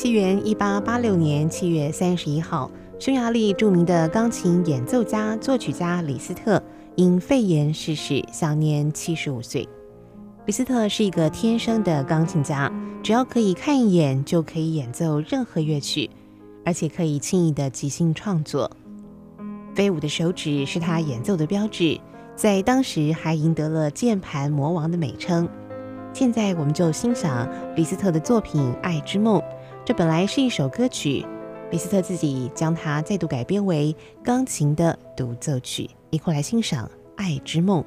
西元一八八六年七月三十一号，匈牙利著名的钢琴演奏家、作曲家李斯特因肺炎逝世，享年七十五岁。李斯特是一个天生的钢琴家，只要可以看一眼就可以演奏任何乐曲，而且可以轻易的即兴创作。飞舞的手指是他演奏的标志，在当时还赢得了键盘魔王的美称。现在我们就欣赏李斯特的作品《爱之梦》。这本来是一首歌曲，李斯特自己将它再度改编为钢琴的独奏曲，一块来欣赏《爱之梦》。